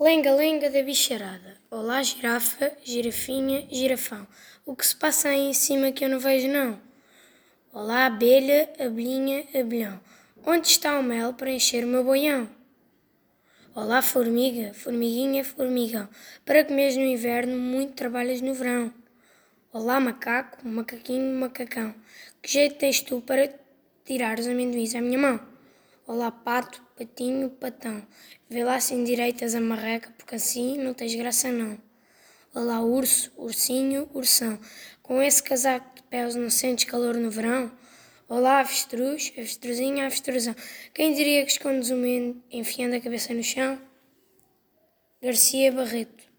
Lenga-lenga da bicharada. Olá, girafa, girafinha, girafão. O que se passa aí em cima que eu não vejo, não? Olá, abelha, abelhinha, abelhão. Onde está o mel para encher o meu boião? Olá, formiga, formiguinha, formigão. Para comeres no inverno, muito trabalhas no verão. Olá, macaco, macaquinho, macacão. Que jeito tens tu para tirar os amendoins à minha mão? Olá, pato, patinho, patão. Vê lá sem direitas a marreca, porque assim não tens graça não. Olá, urso, ursinho, ursão. Com esse casaco de peles não sentes calor no verão? Olá, avestruz, avestruzinha, avestruzão. Quem diria que escondes o medo enfiando a cabeça no chão? Garcia Barreto